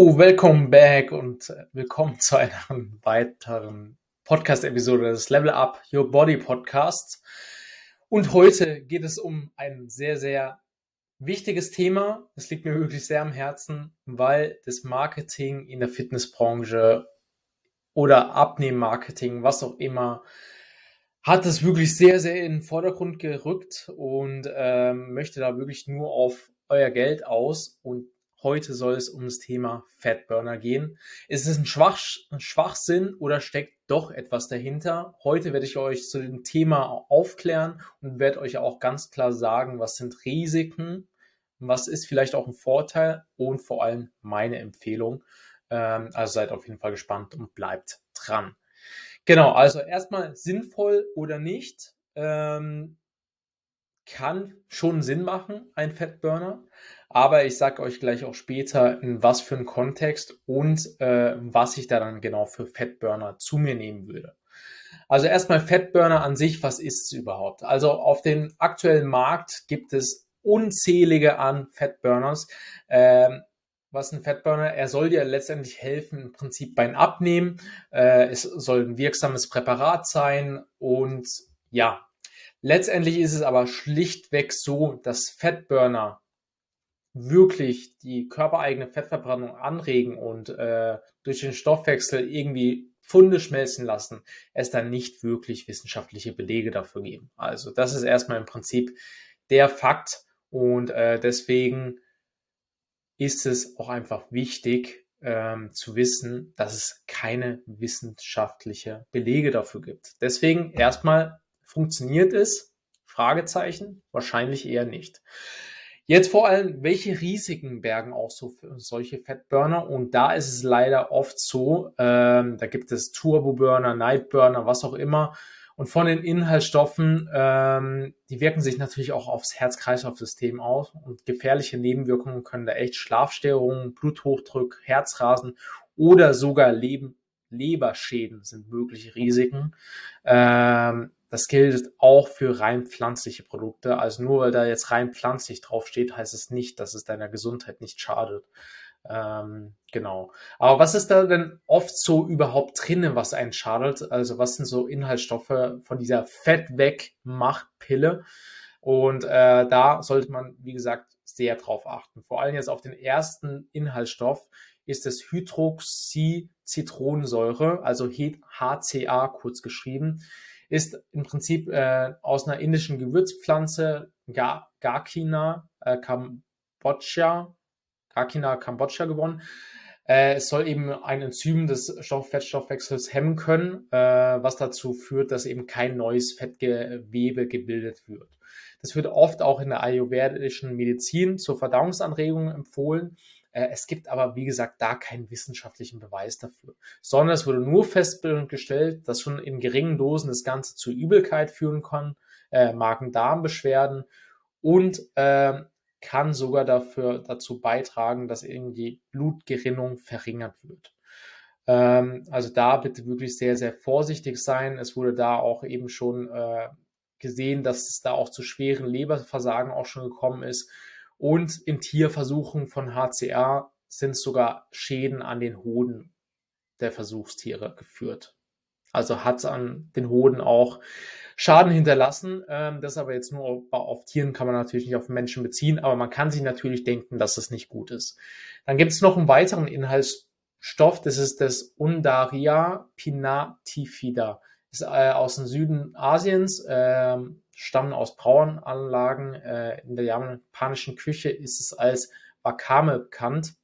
Welcome back und willkommen zu einer weiteren Podcast-Episode des Level Up Your Body Podcasts. Und heute geht es um ein sehr, sehr wichtiges Thema. Es liegt mir wirklich sehr am Herzen, weil das Marketing in der Fitnessbranche oder Abnehmmarketing, was auch immer, hat es wirklich sehr, sehr in den Vordergrund gerückt und ähm, möchte da wirklich nur auf euer Geld aus und Heute soll es um das Thema Fatburner gehen. Ist es ein, Schwach, ein Schwachsinn oder steckt doch etwas dahinter? Heute werde ich euch zu dem Thema aufklären und werde euch auch ganz klar sagen, was sind Risiken, was ist vielleicht auch ein Vorteil und vor allem meine Empfehlung. Ähm, also seid auf jeden Fall gespannt und bleibt dran. Genau, also erstmal sinnvoll oder nicht. Ähm, kann schon Sinn machen, ein Fettburner. Aber ich sage euch gleich auch später, in was für einen Kontext und äh, was ich da dann genau für Fettburner zu mir nehmen würde. Also erstmal Fettburner an sich, was ist es überhaupt? Also auf dem aktuellen Markt gibt es unzählige an Fettburners. Ähm, was ein Fettburner? Er soll dir letztendlich helfen, im Prinzip beim Abnehmen. Äh, es soll ein wirksames Präparat sein und ja, Letztendlich ist es aber schlichtweg so, dass Fettburner wirklich die körpereigene Fettverbrennung anregen und äh, durch den Stoffwechsel irgendwie Funde schmelzen lassen, es dann nicht wirklich wissenschaftliche Belege dafür geben. Also das ist erstmal im Prinzip der Fakt und äh, deswegen ist es auch einfach wichtig ähm, zu wissen, dass es keine wissenschaftliche Belege dafür gibt. Deswegen erstmal Funktioniert es? Fragezeichen. Wahrscheinlich eher nicht. Jetzt vor allem, welche Risiken bergen auch so solche Fettburner? Und da ist es leider oft so, ähm, da gibt es Turboburner, Nightburner, was auch immer. Und von den Inhaltsstoffen, ähm, die wirken sich natürlich auch aufs Herz-Kreislauf-System aus. Und gefährliche Nebenwirkungen können da echt Schlafstörungen, Bluthochdruck, Herzrasen oder sogar Leben, Leberschäden sind mögliche Risiken. Ähm, das gilt auch für rein pflanzliche Produkte. Also nur weil da jetzt rein pflanzlich draufsteht, heißt es nicht, dass es deiner Gesundheit nicht schadet. Ähm, genau. Aber was ist da denn oft so überhaupt drinnen, was einen schadet? Also was sind so Inhaltsstoffe von dieser Fett weg Machtpille? Und äh, da sollte man, wie gesagt, sehr drauf achten. Vor allem jetzt auf den ersten Inhaltsstoff ist es Hydroxyzitronensäure, also HCA kurz geschrieben ist im Prinzip äh, aus einer indischen Gewürzpflanze Ga Gakina äh, Kambodscha, Gakina Kambodscha gewonnen. Äh, es soll eben ein Enzym des Stoff Fettstoffwechsels hemmen können, äh, was dazu führt, dass eben kein neues Fettgewebe gebildet wird. Das wird oft auch in der ayurvedischen Medizin zur Verdauungsanregung empfohlen. Äh, es gibt aber, wie gesagt, da keinen wissenschaftlichen Beweis dafür, sondern es wurde nur festgestellt, dass schon in geringen Dosen das Ganze zu Übelkeit führen kann, äh, Magen-Darm-Beschwerden und äh, kann sogar dafür dazu beitragen, dass irgendwie Blutgerinnung verringert wird. Ähm, also da bitte wirklich sehr, sehr vorsichtig sein. Es wurde da auch eben schon äh, gesehen, dass es da auch zu schweren Leberversagen auch schon gekommen ist. Und in Tierversuchen von HCR sind sogar Schäden an den Hoden der Versuchstiere geführt. Also hat an den Hoden auch Schaden hinterlassen. Ähm, das aber jetzt nur auf Tieren kann man natürlich nicht auf Menschen beziehen, aber man kann sich natürlich denken, dass es nicht gut ist. Dann gibt es noch einen weiteren Inhaltsstoff, das ist das Undaria pinatifida. Das ist äh, aus dem Süden Asiens. Ähm, stammen aus Brauanlagen. Äh, in der japanischen Küche ist es als Wakame bekannt.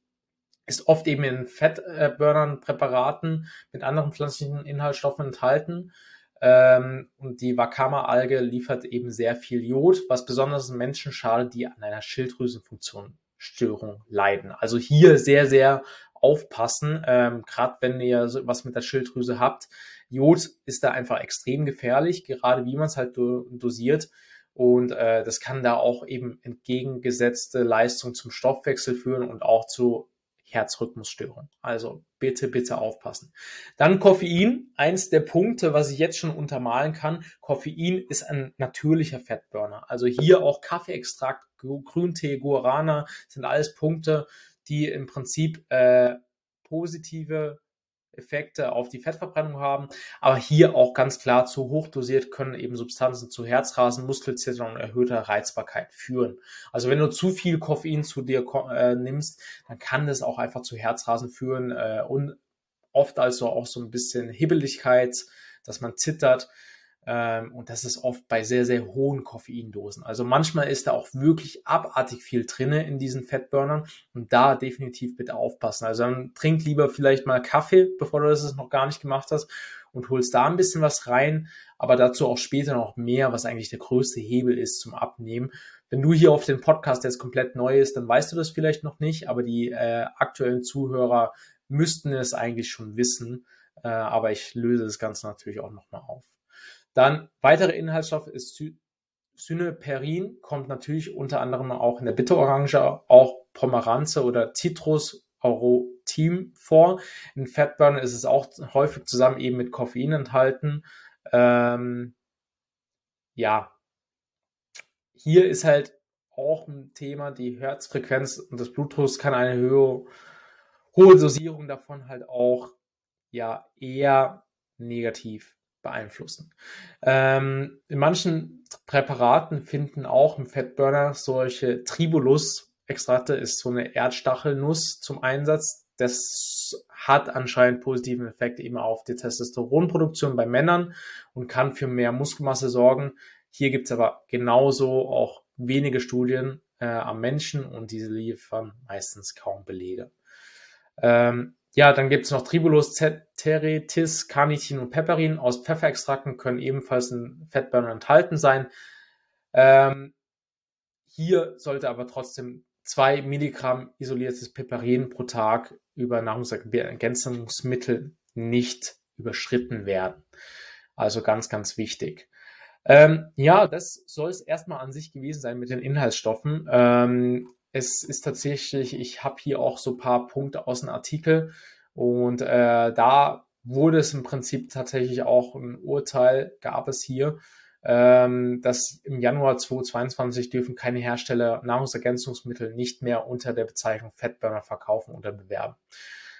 Ist oft eben in Fettburnern, Präparaten mit anderen pflanzlichen Inhaltsstoffen enthalten. Ähm, und die Wakama-Alge liefert eben sehr viel Jod, was besonders Menschen schadet, die an einer Schilddrüsenfunktionsstörung leiden. Also hier sehr, sehr aufpassen, ähm, gerade wenn ihr was mit der Schilddrüse habt. Jod ist da einfach extrem gefährlich, gerade wie man es halt do dosiert. Und äh, das kann da auch eben entgegengesetzte Leistung zum Stoffwechsel führen und auch zu Herzrhythmusstörungen. Also bitte, bitte aufpassen. Dann Koffein. Eins der Punkte, was ich jetzt schon untermalen kann. Koffein ist ein natürlicher Fettburner. Also hier auch Kaffeeextrakt, Grüntee, Guarana sind alles Punkte, die im Prinzip äh, positive Effekte auf die Fettverbrennung haben, aber hier auch ganz klar zu hoch dosiert können eben Substanzen zu Herzrasen, Muskelzittern und erhöhter Reizbarkeit führen. Also wenn du zu viel Koffein zu dir äh, nimmst, dann kann das auch einfach zu Herzrasen führen äh, und oft also auch so ein bisschen Hibbeligkeit, dass man zittert. Ähm, und das ist oft bei sehr, sehr hohen Koffeindosen. Also manchmal ist da auch wirklich abartig viel drinne in diesen Fettburnern und da definitiv bitte aufpassen. Also dann trink lieber vielleicht mal Kaffee, bevor du das noch gar nicht gemacht hast und holst da ein bisschen was rein, aber dazu auch später noch mehr, was eigentlich der größte Hebel ist zum Abnehmen. Wenn du hier auf den Podcast jetzt komplett neu ist, dann weißt du das vielleicht noch nicht, aber die äh, aktuellen Zuhörer müssten es eigentlich schon wissen. Äh, aber ich löse das Ganze natürlich auch nochmal auf. Dann weitere Inhaltsstoffe ist Cyneperin, kommt natürlich unter anderem auch in der Bitterorange, auch Pomeranze oder Citrus Aurotim vor. In Fatburner ist es auch häufig zusammen eben mit Koffein enthalten. Ähm, ja, hier ist halt auch ein Thema, die Herzfrequenz und das Blutdruck kann eine höhere, hohe Dosierung davon halt auch ja eher negativ beeinflussen. Ähm, in manchen Präparaten finden auch im Fettburner solche Tribulus-Extrakte, ist so eine Erdstachelnuss zum Einsatz. Das hat anscheinend positiven Effekt eben auf die Testosteronproduktion bei Männern und kann für mehr Muskelmasse sorgen. Hier gibt es aber genauso auch wenige Studien äh, am Menschen und diese liefern meistens kaum Belege. Ähm, ja, dann gibt es noch Tribulus, Ceteritis, Carnitin und Pepperin aus Pfefferextrakten können ebenfalls in Fettburner enthalten sein. Ähm, hier sollte aber trotzdem zwei Milligramm isoliertes Pepperin pro Tag über Nahrungsergänzungsmittel nicht überschritten werden. Also ganz, ganz wichtig. Ähm, ja, das soll es erstmal an sich gewesen sein mit den Inhaltsstoffen. Ähm, es ist tatsächlich, ich habe hier auch so ein paar Punkte aus dem Artikel und äh, da wurde es im Prinzip tatsächlich auch ein Urteil, gab es hier, ähm, dass im Januar 2022 dürfen keine Hersteller Nahrungsergänzungsmittel nicht mehr unter der Bezeichnung Fettburner verkaufen oder bewerben.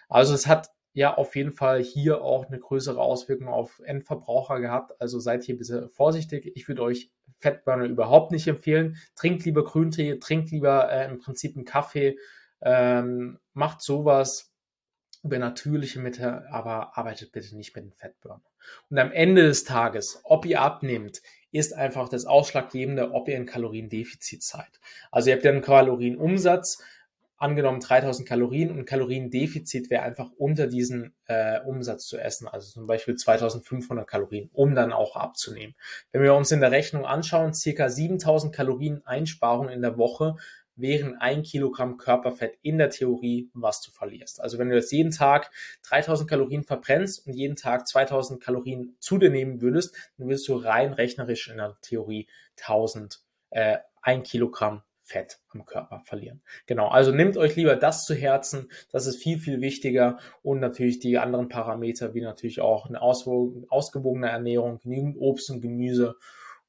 Also es hat ja auf jeden Fall hier auch eine größere Auswirkung auf Endverbraucher gehabt. Also seid hier bitte vorsichtig. Ich würde euch Fettburner überhaupt nicht empfehlen. Trinkt lieber Grüntee, trinkt lieber äh, im Prinzip einen Kaffee, ähm, macht sowas über natürliche Mittel, aber arbeitet bitte nicht mit dem Fettburner. Und am Ende des Tages, ob ihr abnehmt, ist einfach das Ausschlaggebende, ob ihr ein Kaloriendefizit seid. Also ihr habt ja einen Kalorienumsatz, angenommen 3000 Kalorien und Kaloriendefizit wäre einfach unter diesen äh, Umsatz zu essen, also zum Beispiel 2500 Kalorien, um dann auch abzunehmen. Wenn wir uns in der Rechnung anschauen, circa 7000 Kalorien Einsparung in der Woche wären ein Kilogramm Körperfett in der Theorie, was du verlierst. Also wenn du jetzt jeden Tag 3000 Kalorien verbrennst und jeden Tag 2000 Kalorien zu dir nehmen würdest, dann würdest du rein rechnerisch in der Theorie 1000, äh, ein Kilogramm Fett am Körper verlieren. Genau, also nehmt euch lieber das zu Herzen, das ist viel, viel wichtiger und natürlich die anderen Parameter, wie natürlich auch eine ausgewogene Ernährung, genügend Obst und Gemüse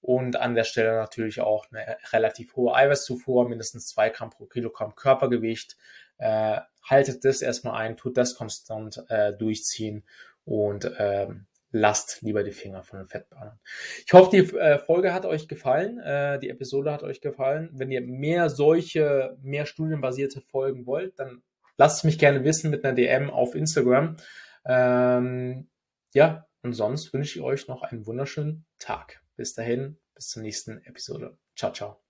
und an der Stelle natürlich auch eine relativ hohe Eiweißzufuhr, mindestens zwei Gramm pro Kilogramm Körpergewicht. Äh, haltet das erstmal ein, tut das konstant äh, durchziehen und ähm, lasst lieber die Finger von den Fettbahnen. Ich hoffe, die äh, Folge hat euch gefallen, äh, die Episode hat euch gefallen. Wenn ihr mehr solche, mehr studienbasierte Folgen wollt, dann lasst mich gerne wissen mit einer DM auf Instagram. Ähm, ja, und sonst wünsche ich euch noch einen wunderschönen Tag. Bis dahin, bis zur nächsten Episode. Ciao, ciao.